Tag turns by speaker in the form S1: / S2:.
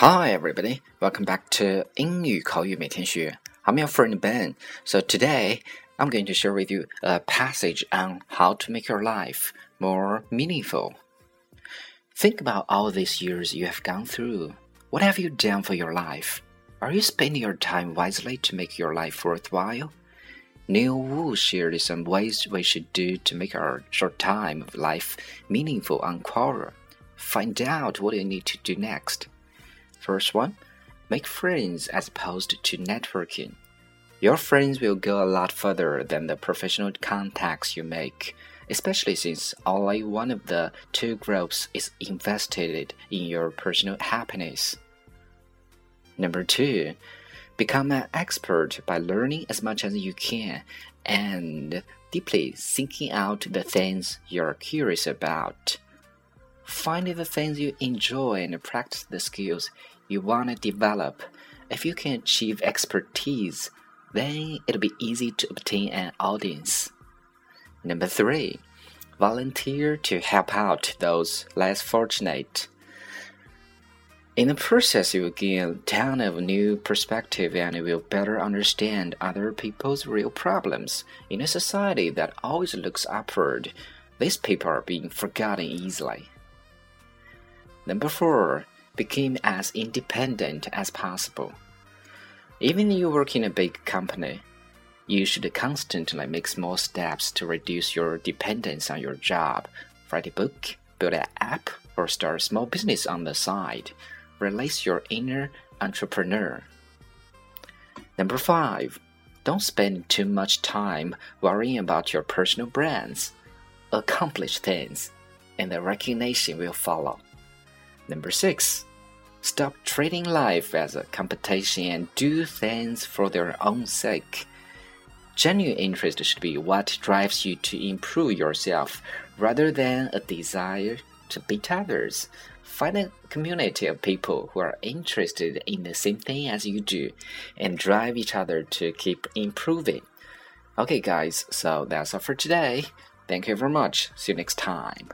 S1: Hi, everybody. Welcome back to 英语口语每天学. I'm your friend Ben. So today, I'm going to share with you a passage on how to make your life more meaningful. Think about all these years you have gone through. What have you done for your life? Are you spending your time wisely to make your life worthwhile? Neal Wu shared some ways we should do to make our short time of life meaningful on Quora. Find out what you need to do next. First one, make friends as opposed to networking. Your friends will go a lot further than the professional contacts you make, especially since only one of the two groups is invested in your personal happiness. Number two, become an expert by learning as much as you can and deeply thinking out the things you're curious about. Find the things you enjoy and practice the skills you want to develop. If you can achieve expertise, then it'll be easy to obtain an audience. Number three, volunteer to help out those less fortunate. In the process, you will gain a ton of new perspective and you will better understand other people's real problems. In a society that always looks upward, these people are being forgotten easily. Number four, become as independent as possible. Even if you work in a big company, you should constantly make small steps to reduce your dependence on your job. Write a book, build an app, or start a small business on the side. Release your inner entrepreneur. Number five, don't spend too much time worrying about your personal brands. Accomplish things, and the recognition will follow. Number six, stop treating life as a competition and do things for their own sake. Genuine interest should be what drives you to improve yourself rather than a desire to beat others. Find a community of people who are interested in the same thing as you do and drive each other to keep improving. Okay, guys, so that's all for today. Thank you very much. See you next time.